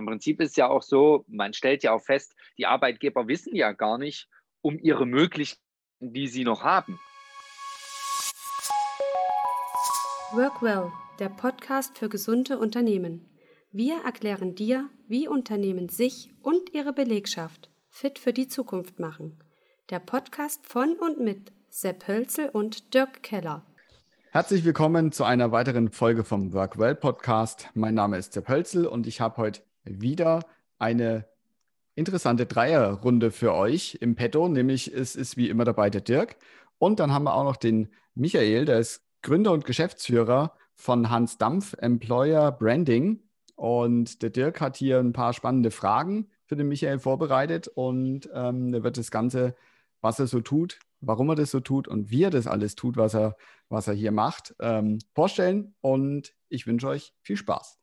Im Prinzip ist es ja auch so, man stellt ja auch fest, die Arbeitgeber wissen ja gar nicht um ihre Möglichkeiten, die sie noch haben. Workwell, der Podcast für gesunde Unternehmen. Wir erklären dir, wie Unternehmen sich und ihre Belegschaft fit für die Zukunft machen. Der Podcast von und mit Sepp Hölzel und Dirk Keller. Herzlich willkommen zu einer weiteren Folge vom Workwell Podcast. Mein Name ist Sepp Hölzel und ich habe heute wieder eine interessante Dreierrunde für euch im Petto, nämlich es ist wie immer dabei der Dirk. Und dann haben wir auch noch den Michael, der ist Gründer und Geschäftsführer von Hans Dampf Employer Branding. Und der Dirk hat hier ein paar spannende Fragen für den Michael vorbereitet und ähm, er wird das Ganze, was er so tut, warum er das so tut und wie er das alles tut, was er, was er hier macht, ähm, vorstellen. Und ich wünsche euch viel Spaß.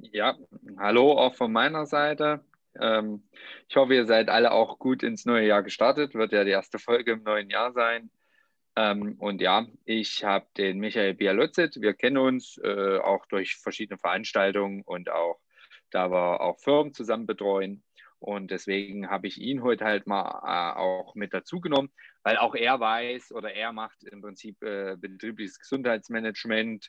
Ja, hallo auch von meiner Seite. Ähm, ich hoffe, ihr seid alle auch gut ins neue Jahr gestartet. Wird ja die erste Folge im neuen Jahr sein. Ähm, und ja, ich habe den Michael Bialozit. Wir kennen uns äh, auch durch verschiedene Veranstaltungen und auch, da wir auch Firmen zusammen betreuen. Und deswegen habe ich ihn heute halt mal äh, auch mit dazu genommen, weil auch er weiß oder er macht im Prinzip äh, betriebliches Gesundheitsmanagement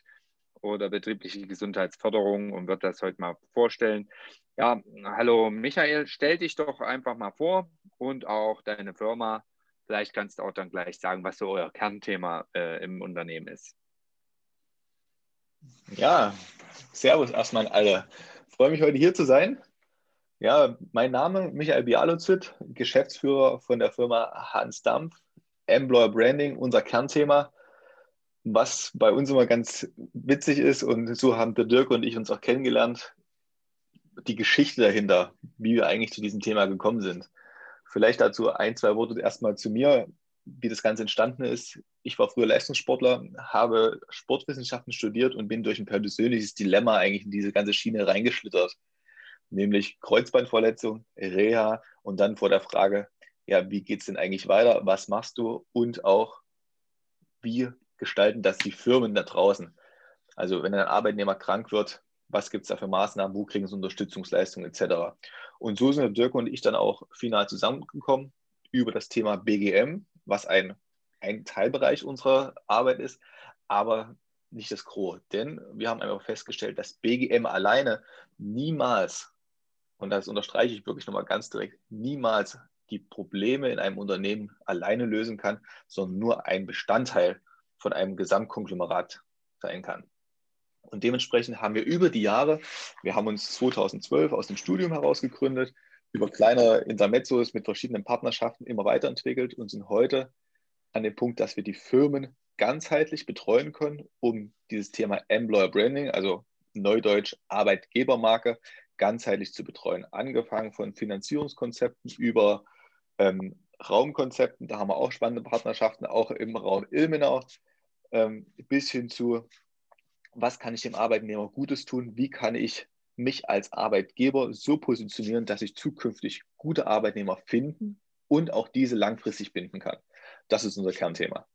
oder betriebliche Gesundheitsförderung und wird das heute mal vorstellen. Ja, hallo Michael, stell dich doch einfach mal vor und auch deine Firma. Vielleicht kannst du auch dann gleich sagen, was so euer Kernthema äh, im Unternehmen ist. Ja, Servus erstmal an alle. Freue mich heute hier zu sein. Ja, mein Name Michael Bialozit, Geschäftsführer von der Firma Hans Dampf, Employer Branding, unser Kernthema was bei uns immer ganz witzig ist, und so haben der Dirk und ich uns auch kennengelernt, die Geschichte dahinter, wie wir eigentlich zu diesem Thema gekommen sind. Vielleicht dazu ein, zwei Worte erstmal zu mir, wie das Ganze entstanden ist. Ich war früher Leistungssportler, habe Sportwissenschaften studiert und bin durch ein persönliches Dilemma eigentlich in diese ganze Schiene reingeschlittert. Nämlich Kreuzbandverletzung, Reha und dann vor der Frage, ja, wie geht es denn eigentlich weiter? Was machst du? Und auch, wie gestalten das die Firmen da draußen? Also wenn ein Arbeitnehmer krank wird, was gibt es da für Maßnahmen, wo kriegen sie Unterstützungsleistungen etc. Und so sind Dirk und ich dann auch final zusammengekommen über das Thema BGM, was ein, ein Teilbereich unserer Arbeit ist, aber nicht das Gros. Denn wir haben einfach festgestellt, dass BGM alleine niemals, und das unterstreiche ich wirklich nochmal ganz direkt, niemals die Probleme in einem Unternehmen alleine lösen kann, sondern nur ein Bestandteil von einem Gesamtkonglomerat sein kann. Und dementsprechend haben wir über die Jahre, wir haben uns 2012 aus dem Studium heraus gegründet, über kleine Intermezzos mit verschiedenen Partnerschaften immer weiterentwickelt und sind heute an dem Punkt, dass wir die Firmen ganzheitlich betreuen können, um dieses Thema Employer Branding, also Neudeutsch Arbeitgebermarke, ganzheitlich zu betreuen. Angefangen von Finanzierungskonzepten über ähm, Raumkonzepten, da haben wir auch spannende Partnerschaften, auch im Raum Ilmenau, ähm, bis hin zu, was kann ich dem Arbeitnehmer Gutes tun, wie kann ich mich als Arbeitgeber so positionieren, dass ich zukünftig gute Arbeitnehmer finden und auch diese langfristig binden kann. Das ist unser Kernthema.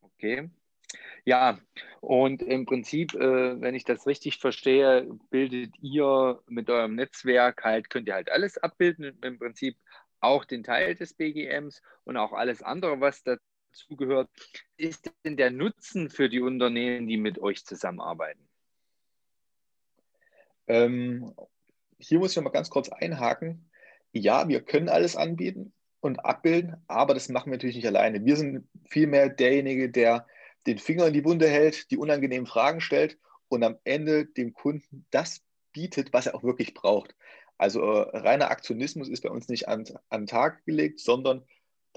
Okay. Ja, und im Prinzip, äh, wenn ich das richtig verstehe, bildet ihr mit eurem Netzwerk halt, könnt ihr halt alles abbilden, im Prinzip auch den Teil des BGMs und auch alles andere, was da zugehört. Ist denn der Nutzen für die Unternehmen, die mit euch zusammenarbeiten? Ähm, hier muss ich mal ganz kurz einhaken. Ja, wir können alles anbieten und abbilden, aber das machen wir natürlich nicht alleine. Wir sind vielmehr derjenige, der den Finger in die Wunde hält, die unangenehmen Fragen stellt und am Ende dem Kunden das bietet, was er auch wirklich braucht. Also äh, reiner Aktionismus ist bei uns nicht an, an den Tag gelegt, sondern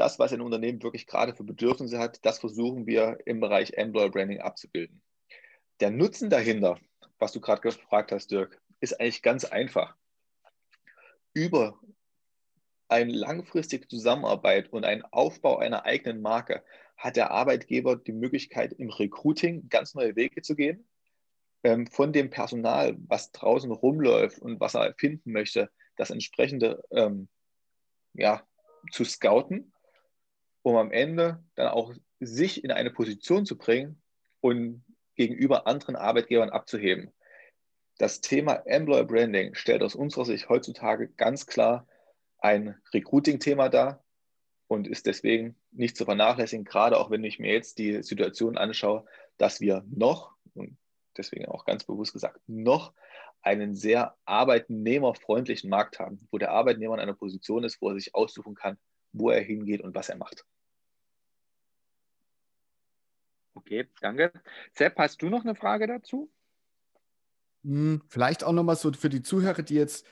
das, was ein Unternehmen wirklich gerade für Bedürfnisse hat, das versuchen wir im Bereich Employer Branding abzubilden. Der Nutzen dahinter, was du gerade gefragt hast, Dirk, ist eigentlich ganz einfach. Über eine langfristige Zusammenarbeit und einen Aufbau einer eigenen Marke hat der Arbeitgeber die Möglichkeit, im Recruiting ganz neue Wege zu gehen. Ähm, von dem Personal, was draußen rumläuft und was er finden möchte, das entsprechende ähm, ja, zu scouten um am Ende dann auch sich in eine Position zu bringen und gegenüber anderen Arbeitgebern abzuheben. Das Thema Employer Branding stellt aus unserer Sicht heutzutage ganz klar ein Recruiting-Thema dar und ist deswegen nicht zu vernachlässigen, gerade auch wenn ich mir jetzt die Situation anschaue, dass wir noch, und deswegen auch ganz bewusst gesagt, noch einen sehr arbeitnehmerfreundlichen Markt haben, wo der Arbeitnehmer in einer Position ist, wo er sich aussuchen kann, wo er hingeht und was er macht. Okay, danke. Sepp, hast du noch eine Frage dazu? Hm, vielleicht auch nochmal so für die Zuhörer, die jetzt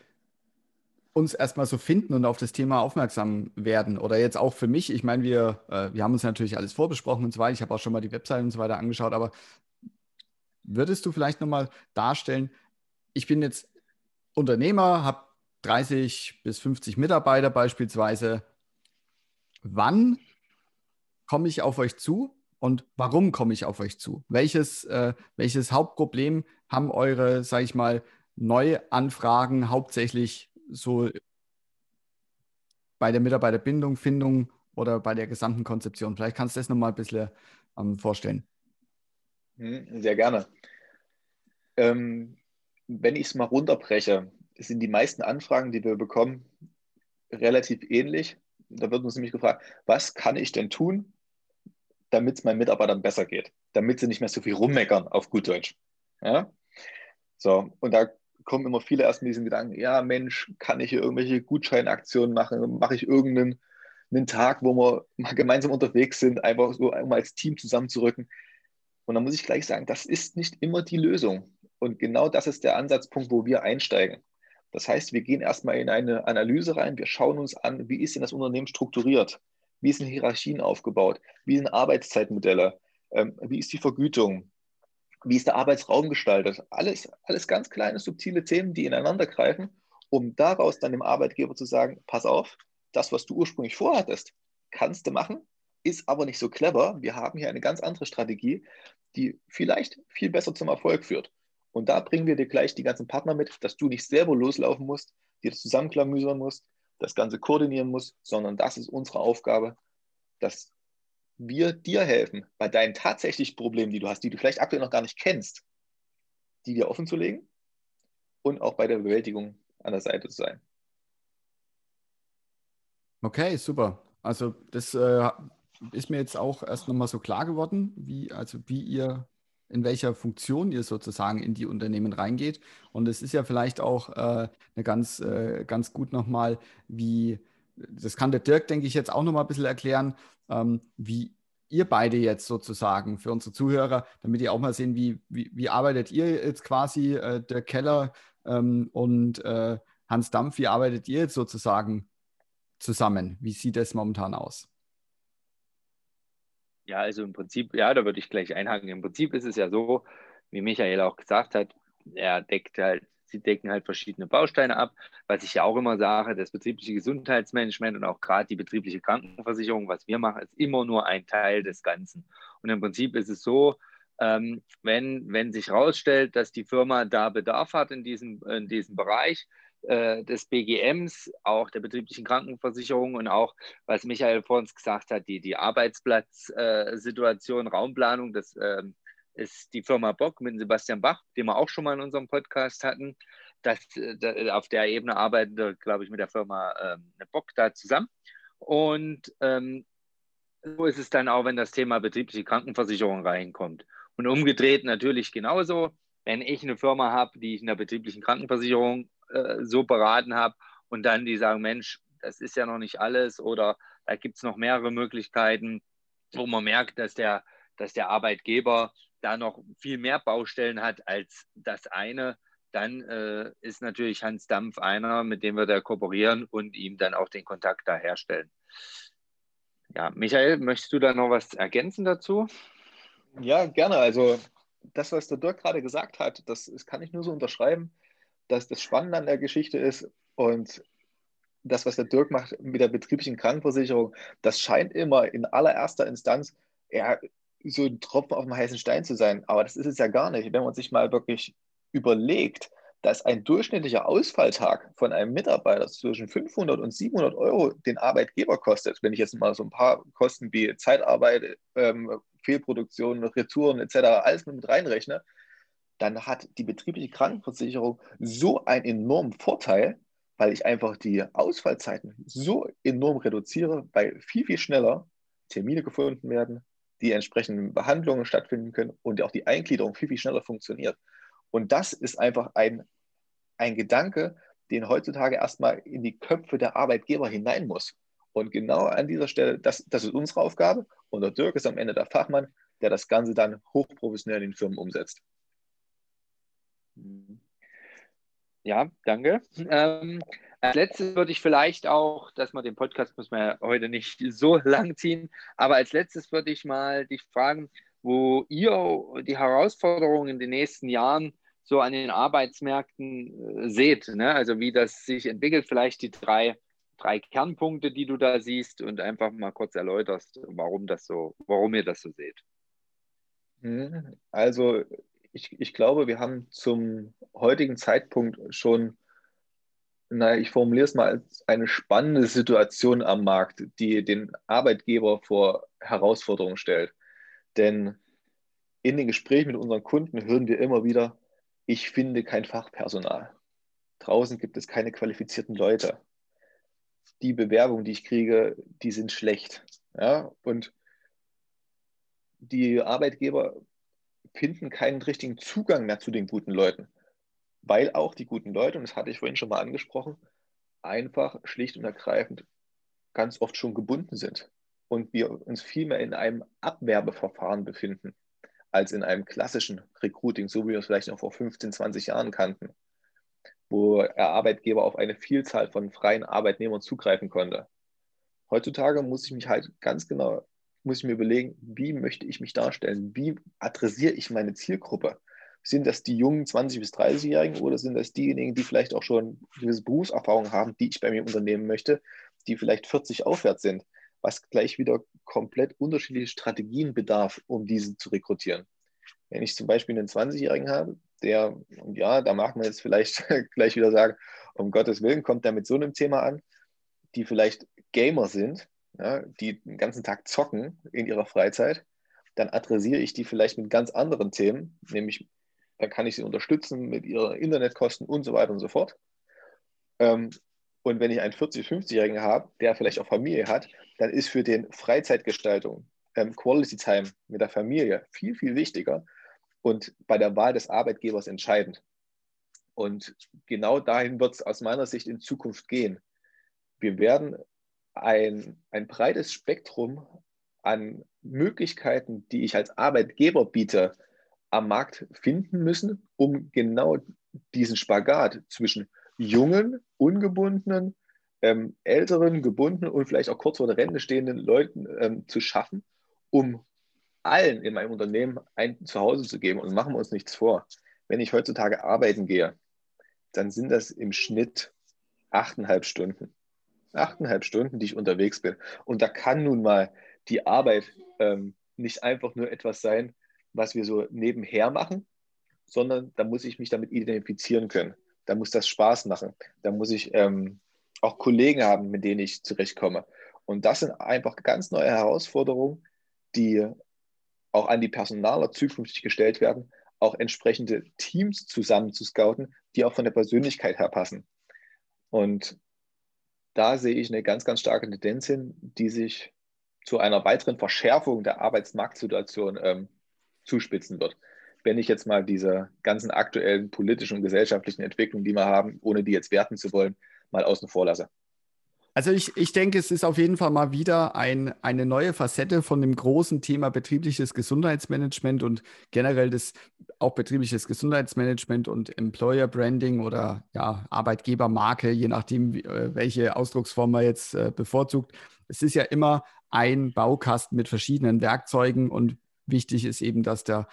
uns erstmal so finden und auf das Thema aufmerksam werden. Oder jetzt auch für mich. Ich meine, wir, äh, wir haben uns natürlich alles vorbesprochen und so weiter. Ich habe auch schon mal die Webseite und so weiter angeschaut. Aber würdest du vielleicht nochmal darstellen, ich bin jetzt Unternehmer, habe 30 bis 50 Mitarbeiter beispielsweise. Wann komme ich auf euch zu und warum komme ich auf euch zu? Welches, äh, welches Hauptproblem haben eure, sage ich mal, Neuanfragen hauptsächlich so bei der Mitarbeiterbindung, Findung oder bei der gesamten Konzeption? Vielleicht kannst du das nochmal ein bisschen ähm, vorstellen. Hm, sehr gerne. Ähm, wenn ich es mal runterbreche, sind die meisten Anfragen, die wir bekommen, relativ ähnlich. Da wird uns nämlich gefragt, was kann ich denn tun, damit es meinen Mitarbeitern besser geht, damit sie nicht mehr so viel rummeckern, auf gut Deutsch. Ja? So, und da kommen immer viele erst mit diesen Gedanken, ja Mensch, kann ich hier irgendwelche Gutscheinaktionen machen, mache ich irgendeinen einen Tag, wo wir mal gemeinsam unterwegs sind, einfach so um als Team zusammenzurücken. Und da muss ich gleich sagen, das ist nicht immer die Lösung. Und genau das ist der Ansatzpunkt, wo wir einsteigen. Das heißt, wir gehen erstmal in eine Analyse rein, wir schauen uns an, wie ist denn das Unternehmen strukturiert? Wie sind Hierarchien aufgebaut? Wie sind Arbeitszeitmodelle? Ähm, wie ist die Vergütung? Wie ist der Arbeitsraum gestaltet? Alles, alles ganz kleine, subtile Themen, die ineinander greifen, um daraus dann dem Arbeitgeber zu sagen, pass auf, das, was du ursprünglich vorhattest, kannst du machen, ist aber nicht so clever. Wir haben hier eine ganz andere Strategie, die vielleicht viel besser zum Erfolg führt. Und da bringen wir dir gleich die ganzen Partner mit, dass du nicht selber loslaufen musst, dir das zusammenklamüsern musst, das Ganze koordinieren musst, sondern das ist unsere Aufgabe, dass wir dir helfen, bei deinen tatsächlichen Problemen, die du hast, die du vielleicht aktuell noch gar nicht kennst, die dir offen zu legen und auch bei der Bewältigung an der Seite zu sein. Okay, super. Also das äh, ist mir jetzt auch erst nochmal so klar geworden, wie, also wie ihr, in welcher Funktion ihr sozusagen in die Unternehmen reingeht. Und es ist ja vielleicht auch äh, eine ganz, äh, ganz gut nochmal, wie, das kann der Dirk, denke ich, jetzt auch nochmal ein bisschen erklären, ähm, wie ihr beide jetzt sozusagen für unsere Zuhörer, damit ihr auch mal sehen, wie, wie, wie arbeitet ihr jetzt quasi, äh, der Keller ähm, und äh, Hans Dampf, wie arbeitet ihr jetzt sozusagen zusammen? Wie sieht das momentan aus? Ja, also im Prinzip, ja, da würde ich gleich einhaken. Im Prinzip ist es ja so, wie Michael auch gesagt hat, er deckt halt sie decken halt verschiedene Bausteine ab. Was ich ja auch immer sage, das betriebliche Gesundheitsmanagement und auch gerade die betriebliche Krankenversicherung, was wir machen, ist immer nur ein Teil des Ganzen. Und im Prinzip ist es so, ähm, wenn, wenn sich herausstellt, dass die Firma da Bedarf hat in diesem, in diesem Bereich, äh, des BGMs, auch der betrieblichen Krankenversicherung und auch, was Michael vor uns gesagt hat, die, die Arbeitsplatzsituation, äh, Raumplanung, das ähm, ist die Firma Bock mit Sebastian Bach, den wir auch schon mal in unserem Podcast hatten. Das, äh, auf der Ebene arbeiten wir, glaube ich, mit der Firma ähm, Bock da zusammen. Und ähm, so ist es dann auch, wenn das Thema betriebliche Krankenversicherung reinkommt. Und umgedreht natürlich genauso, wenn ich eine Firma habe, die ich in der betrieblichen Krankenversicherung äh, so beraten habe und dann die sagen, Mensch, das ist ja noch nicht alles oder da gibt es noch mehrere Möglichkeiten, wo man merkt, dass der, dass der Arbeitgeber da noch viel mehr Baustellen hat als das eine, dann äh, ist natürlich Hans Dampf einer, mit dem wir da kooperieren und ihm dann auch den Kontakt da herstellen. Ja, Michael, möchtest du da noch was ergänzen dazu? Ja, gerne. Also das, was der Dirk gerade gesagt hat, das, das kann ich nur so unterschreiben, dass das Spannende an der Geschichte ist und das, was der Dirk macht mit der betrieblichen Krankenversicherung, das scheint immer in allererster Instanz ja, so ein Tropfen auf dem heißen Stein zu sein. Aber das ist es ja gar nicht. Wenn man sich mal wirklich überlegt, dass ein durchschnittlicher Ausfalltag von einem Mitarbeiter zwischen 500 und 700 Euro den Arbeitgeber kostet, wenn ich jetzt mal so ein paar Kosten wie Zeitarbeit, ähm, Fehlproduktion, Retouren etc. alles mit reinrechne, dann hat die betriebliche Krankenversicherung so einen enormen Vorteil, weil ich einfach die Ausfallzeiten so enorm reduziere, weil viel, viel schneller Termine gefunden werden, die entsprechenden Behandlungen stattfinden können und auch die Eingliederung viel, viel schneller funktioniert. Und das ist einfach ein, ein Gedanke, den heutzutage erstmal in die Köpfe der Arbeitgeber hinein muss. Und genau an dieser Stelle, das, das ist unsere Aufgabe. Und der Dirk ist am Ende der Fachmann, der das Ganze dann hochprofessionell in den Firmen umsetzt. Ja, danke. Ähm, als letztes würde ich vielleicht auch, dass man den Podcast muss man ja heute nicht so lang ziehen, aber als letztes würde ich mal dich fragen, wo ihr die Herausforderungen in den nächsten Jahren so an den Arbeitsmärkten äh, seht. Ne? Also wie das sich entwickelt, vielleicht die drei, drei Kernpunkte, die du da siehst und einfach mal kurz erläuterst, warum das so, warum ihr das so seht. Mhm. Also ich, ich glaube, wir haben zum heutigen Zeitpunkt schon, na, ich formuliere es mal als eine spannende Situation am Markt, die den Arbeitgeber vor Herausforderungen stellt. Denn in den Gesprächen mit unseren Kunden hören wir immer wieder, ich finde kein Fachpersonal. Draußen gibt es keine qualifizierten Leute. Die Bewerbungen, die ich kriege, die sind schlecht. Ja? Und die Arbeitgeber finden keinen richtigen Zugang mehr zu den guten Leuten, weil auch die guten Leute, und das hatte ich vorhin schon mal angesprochen, einfach schlicht und ergreifend ganz oft schon gebunden sind und wir uns vielmehr in einem Abwerbeverfahren befinden als in einem klassischen Recruiting, so wie wir es vielleicht noch vor 15, 20 Jahren kannten, wo der Arbeitgeber auf eine Vielzahl von freien Arbeitnehmern zugreifen konnte. Heutzutage muss ich mich halt ganz genau muss ich mir überlegen, wie möchte ich mich darstellen? Wie adressiere ich meine Zielgruppe? Sind das die jungen 20- bis 30-Jährigen oder sind das diejenigen, die vielleicht auch schon gewisse Berufserfahrung haben, die ich bei mir unternehmen möchte, die vielleicht 40 aufwärts sind, was gleich wieder komplett unterschiedliche Strategien bedarf, um diese zu rekrutieren. Wenn ich zum Beispiel einen 20-Jährigen habe, der, und ja, da mag man jetzt vielleicht gleich wieder sagen, um Gottes Willen kommt der mit so einem Thema an, die vielleicht Gamer sind, ja, die den ganzen Tag zocken in ihrer Freizeit, dann adressiere ich die vielleicht mit ganz anderen Themen, nämlich dann kann ich sie unterstützen mit ihren Internetkosten und so weiter und so fort. Ähm, und wenn ich einen 40-, 50-Jährigen habe, der vielleicht auch Familie hat, dann ist für den Freizeitgestaltung, ähm, Quality Time mit der Familie viel, viel wichtiger und bei der Wahl des Arbeitgebers entscheidend. Und genau dahin wird es aus meiner Sicht in Zukunft gehen. Wir werden ein, ein breites Spektrum an Möglichkeiten, die ich als Arbeitgeber biete, am Markt finden müssen, um genau diesen Spagat zwischen jungen, ungebundenen, ähm, älteren, gebundenen und vielleicht auch kurz vor der Rente stehenden Leuten ähm, zu schaffen, um allen in meinem Unternehmen ein Zuhause zu geben. Und machen wir uns nichts vor. Wenn ich heutzutage arbeiten gehe, dann sind das im Schnitt achteinhalb Stunden achteinhalb Stunden, die ich unterwegs bin. Und da kann nun mal die Arbeit ähm, nicht einfach nur etwas sein, was wir so nebenher machen, sondern da muss ich mich damit identifizieren können. Da muss das Spaß machen. Da muss ich ähm, auch Kollegen haben, mit denen ich zurechtkomme. Und das sind einfach ganz neue Herausforderungen, die auch an die Personaler zukünftig gestellt werden, auch entsprechende Teams zusammen zu scouten, die auch von der Persönlichkeit her passen. Und da sehe ich eine ganz, ganz starke Tendenz hin, die sich zu einer weiteren Verschärfung der Arbeitsmarktsituation ähm, zuspitzen wird. Wenn ich jetzt mal diese ganzen aktuellen politischen und gesellschaftlichen Entwicklungen, die wir haben, ohne die jetzt werten zu wollen, mal außen vor lasse. Also ich, ich denke, es ist auf jeden Fall mal wieder ein, eine neue Facette von dem großen Thema betriebliches Gesundheitsmanagement und generell das auch betriebliches Gesundheitsmanagement und Employer Branding oder ja, Arbeitgebermarke, je nachdem, äh, welche Ausdrucksform man jetzt äh, bevorzugt. Es ist ja immer ein Baukasten mit verschiedenen Werkzeugen und wichtig ist eben, dass der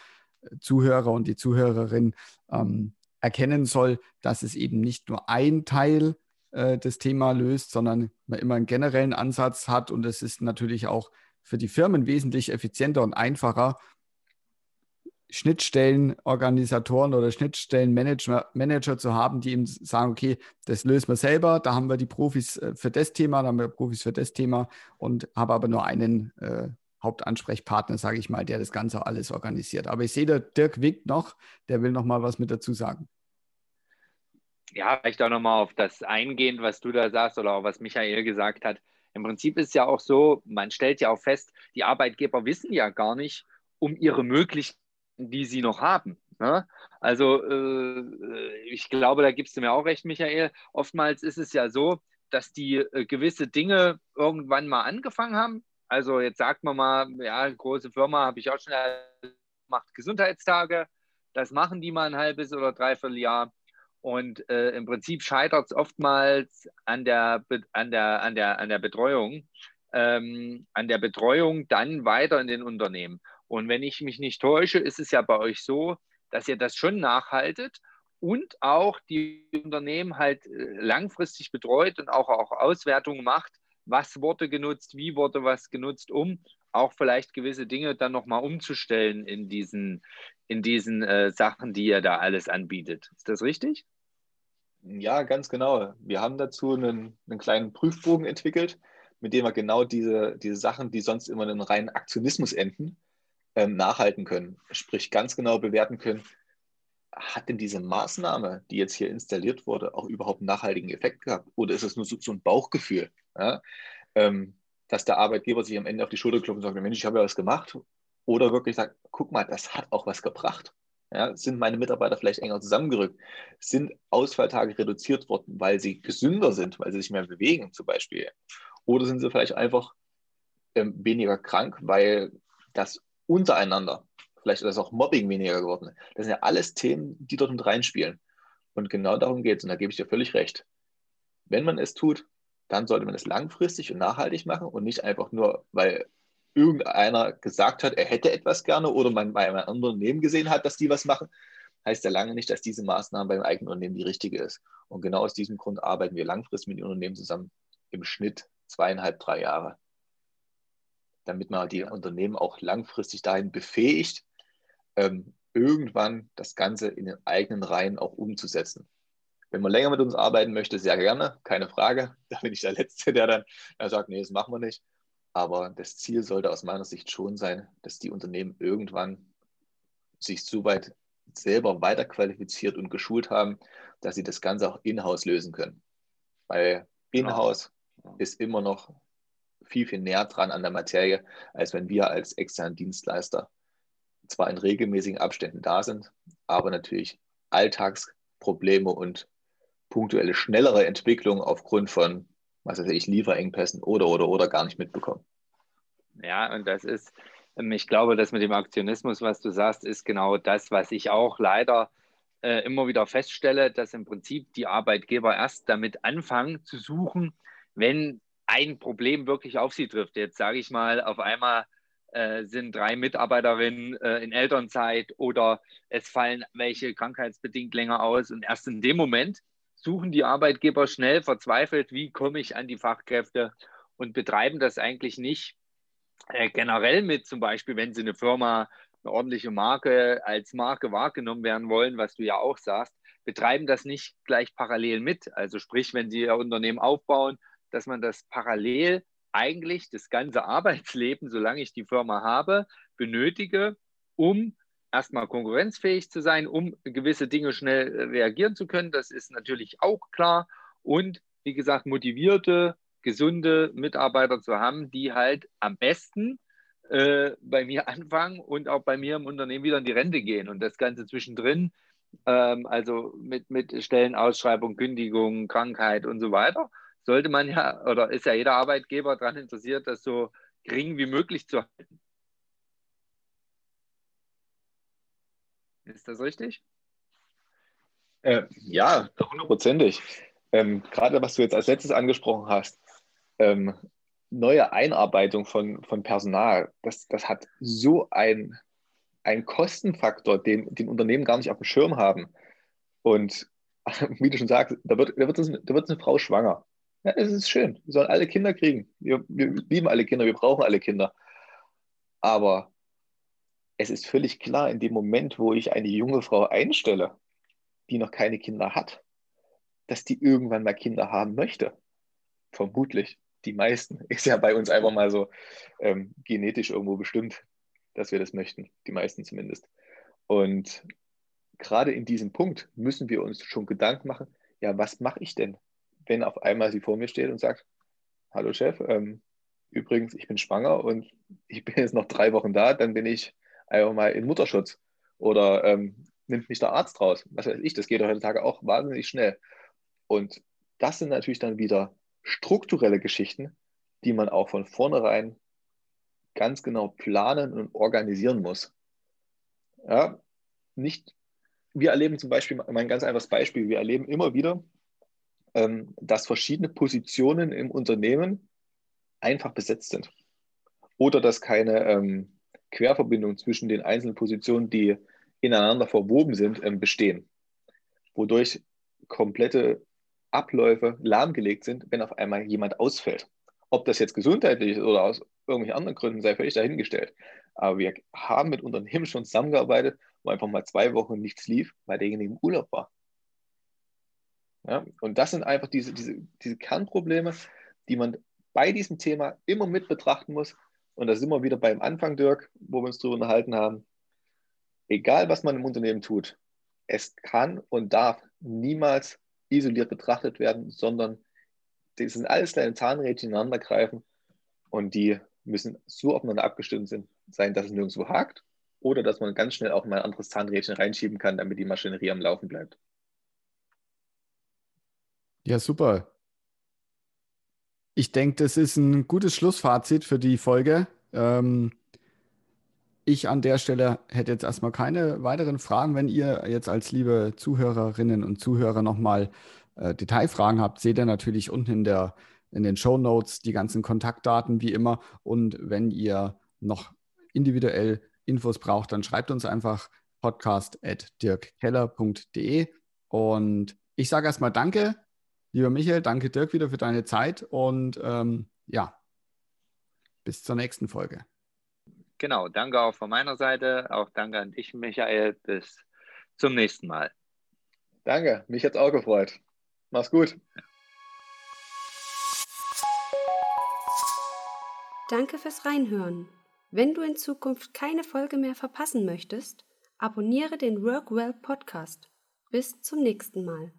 Zuhörer und die Zuhörerin ähm, erkennen soll, dass es eben nicht nur ein Teil äh, das Thema löst, sondern man immer einen generellen Ansatz hat. Und es ist natürlich auch für die Firmen wesentlich effizienter und einfacher, Schnittstellenorganisatoren oder Schnittstellenmanager Manager zu haben, die eben sagen, okay, das lösen wir selber, da haben wir die Profis äh, für das Thema, da haben wir Profis für das Thema und habe aber nur einen äh, Hauptansprechpartner, sage ich mal, der das Ganze alles organisiert. Aber ich sehe, der Dirk winkt noch, der will noch mal was mit dazu sagen. Ja, vielleicht auch noch mal auf das eingehen, was du da sagst oder auch was Michael gesagt hat. Im Prinzip ist ja auch so, man stellt ja auch fest, die Arbeitgeber wissen ja gar nicht um ihre Möglichkeiten, die sie noch haben. Ne? Also äh, ich glaube, da gibst du mir auch recht, Michael. Oftmals ist es ja so, dass die äh, gewisse Dinge irgendwann mal angefangen haben. Also jetzt sagt man mal, ja, große Firma habe ich auch schon gemacht, Gesundheitstage. Das machen die mal ein halbes oder dreiviertel Jahr. Und äh, im Prinzip scheitert es oftmals an der, an, der, an, der, an der Betreuung, ähm, an der Betreuung dann weiter in den Unternehmen. Und wenn ich mich nicht täusche, ist es ja bei euch so, dass ihr das schon nachhaltet und auch die Unternehmen halt äh, langfristig betreut und auch, auch Auswertungen macht, was wurde genutzt, wie wurde was genutzt, um auch vielleicht gewisse Dinge dann nochmal umzustellen in diesen, in diesen äh, Sachen, die ihr da alles anbietet. Ist das richtig? Ja, ganz genau. Wir haben dazu einen, einen kleinen Prüfbogen entwickelt, mit dem wir genau diese, diese Sachen, die sonst immer in einen reinen Aktionismus enden, ähm, nachhalten können. Sprich, ganz genau bewerten können, hat denn diese Maßnahme, die jetzt hier installiert wurde, auch überhaupt einen nachhaltigen Effekt gehabt? Oder ist es nur so, so ein Bauchgefühl, ja? ähm, dass der Arbeitgeber sich am Ende auf die Schulter klopft und sagt, Mensch, ich habe ja was gemacht. Oder wirklich sagt, guck mal, das hat auch was gebracht. Ja, sind meine Mitarbeiter vielleicht enger zusammengerückt? Sind Ausfalltage reduziert worden, weil sie gesünder sind, weil sie sich mehr bewegen zum Beispiel? Oder sind sie vielleicht einfach ähm, weniger krank, weil das untereinander Vielleicht ist auch Mobbing weniger geworden. Das sind ja alles Themen, die dort mit reinspielen. Und genau darum geht es. Und da gebe ich dir völlig recht. Wenn man es tut, dann sollte man es langfristig und nachhaltig machen und nicht einfach nur, weil irgendeiner gesagt hat, er hätte etwas gerne oder man bei einem anderen Unternehmen gesehen hat, dass die was machen, heißt ja lange nicht, dass diese Maßnahme beim eigenen Unternehmen die richtige ist. Und genau aus diesem Grund arbeiten wir langfristig mit den Unternehmen zusammen, im Schnitt zweieinhalb, drei Jahre, damit man die Unternehmen auch langfristig dahin befähigt, ähm, irgendwann das Ganze in den eigenen Reihen auch umzusetzen. Wenn man länger mit uns arbeiten möchte, sehr gerne, keine Frage. Da bin ich der Letzte, der dann der sagt, nee, das machen wir nicht. Aber das Ziel sollte aus meiner Sicht schon sein, dass die Unternehmen irgendwann sich so weit selber weiterqualifiziert und geschult haben, dass sie das Ganze auch in-house lösen können. Weil in-house genau. ist immer noch viel, viel näher dran an der Materie, als wenn wir als externen Dienstleister zwar in regelmäßigen Abständen da sind, aber natürlich Alltagsprobleme und punktuelle schnellere Entwicklung aufgrund von, was weiß ich, Lieferengpässen oder oder oder gar nicht mitbekommen. Ja, und das ist, ähm, ich glaube, das mit dem Aktionismus, was du sagst, ist genau das, was ich auch leider äh, immer wieder feststelle, dass im Prinzip die Arbeitgeber erst damit anfangen zu suchen, wenn ein Problem wirklich auf sie trifft. Jetzt sage ich mal, auf einmal äh, sind drei Mitarbeiterinnen äh, in Elternzeit oder es fallen welche krankheitsbedingt länger aus. Und erst in dem Moment suchen die Arbeitgeber schnell verzweifelt, wie komme ich an die Fachkräfte und betreiben das eigentlich nicht äh, generell mit, zum Beispiel, wenn sie eine Firma, eine ordentliche Marke als Marke wahrgenommen werden wollen, was du ja auch sagst, betreiben das nicht gleich parallel mit. Also sprich, wenn sie ihr Unternehmen aufbauen, dass man das parallel eigentlich das ganze Arbeitsleben, solange ich die Firma habe, benötige, um erstmal konkurrenzfähig zu sein, um gewisse Dinge schnell äh, reagieren zu können. Das ist natürlich auch klar. Und wie gesagt, motivierte, gesunde Mitarbeiter zu haben, die halt am besten äh, bei mir anfangen und auch bei mir im Unternehmen wieder in die Rente gehen. Und das Ganze zwischendrin, ähm, also mit, mit Stellenausschreibung, Kündigung, Krankheit und so weiter sollte man ja, oder ist ja jeder Arbeitgeber daran interessiert, das so gering wie möglich zu halten. Ist das richtig? Äh, ja, hundertprozentig. Ähm, gerade was du jetzt als letztes angesprochen hast, ähm, neue Einarbeitung von, von Personal, das, das hat so ein, einen Kostenfaktor, den, den Unternehmen gar nicht auf dem Schirm haben. Und wie du schon sagst, da wird, da wird, da wird eine Frau schwanger. Ja, es ist schön. Wir sollen alle Kinder kriegen. Wir, wir lieben alle Kinder, wir brauchen alle Kinder. Aber es ist völlig klar, in dem Moment, wo ich eine junge Frau einstelle, die noch keine Kinder hat, dass die irgendwann mal Kinder haben möchte. Vermutlich. die meisten. Ist ja bei uns einfach mal so ähm, genetisch irgendwo bestimmt, dass wir das möchten. Die meisten zumindest. Und gerade in diesem Punkt müssen wir uns schon Gedanken machen, ja, was mache ich denn, wenn auf einmal sie vor mir steht und sagt, hallo Chef, ähm, übrigens, ich bin schwanger und ich bin jetzt noch drei Wochen da, dann bin ich einfach mal in Mutterschutz. Oder ähm, nimmt mich der Arzt raus. Was weiß ich, das geht heutzutage auch wahnsinnig schnell. Und das sind natürlich dann wieder strukturelle Geschichten, die man auch von vornherein ganz genau planen und organisieren muss. Ja, nicht, wir erleben zum Beispiel, mein ganz einfaches Beispiel, wir erleben immer wieder, dass verschiedene Positionen im Unternehmen einfach besetzt sind. Oder dass keine ähm, Querverbindung zwischen den einzelnen Positionen, die ineinander verwoben sind, ähm, bestehen. Wodurch komplette Abläufe lahmgelegt sind, wenn auf einmal jemand ausfällt. Ob das jetzt gesundheitlich ist oder aus irgendwelchen anderen Gründen, sei völlig dahingestellt. Aber wir haben mit Unternehmen schon zusammengearbeitet, wo einfach mal zwei Wochen nichts lief, weil derjenige im Urlaub war. Ja, und das sind einfach diese, diese, diese Kernprobleme, die man bei diesem Thema immer mit betrachten muss. Und da sind wir wieder beim Anfang, Dirk, wo wir uns darüber unterhalten haben. Egal, was man im Unternehmen tut, es kann und darf niemals isoliert betrachtet werden, sondern das sind alles kleine Zahnrädchen ineinander greifen und die müssen so aufeinander abgestimmt sein, dass es nirgendwo hakt oder dass man ganz schnell auch mal ein anderes Zahnrädchen reinschieben kann, damit die Maschinerie am Laufen bleibt. Ja, super. Ich denke, das ist ein gutes Schlussfazit für die Folge. Ähm, ich an der Stelle hätte jetzt erstmal keine weiteren Fragen. Wenn ihr jetzt als liebe Zuhörerinnen und Zuhörer nochmal äh, Detailfragen habt, seht ihr natürlich unten in, der, in den Show Notes die ganzen Kontaktdaten wie immer. Und wenn ihr noch individuell Infos braucht, dann schreibt uns einfach podcast.dirkkeller.de. Und ich sage erstmal Danke, lieber Michael, danke Dirk wieder für deine Zeit und ähm, ja, bis zur nächsten Folge. Genau, danke auch von meiner Seite. Auch danke an dich, Michael. Bis zum nächsten Mal. Danke, mich hat es auch gefreut. Mach's gut. Danke fürs Reinhören. Wenn du in Zukunft keine Folge mehr verpassen möchtest, abonniere den Workwell Podcast. Bis zum nächsten Mal.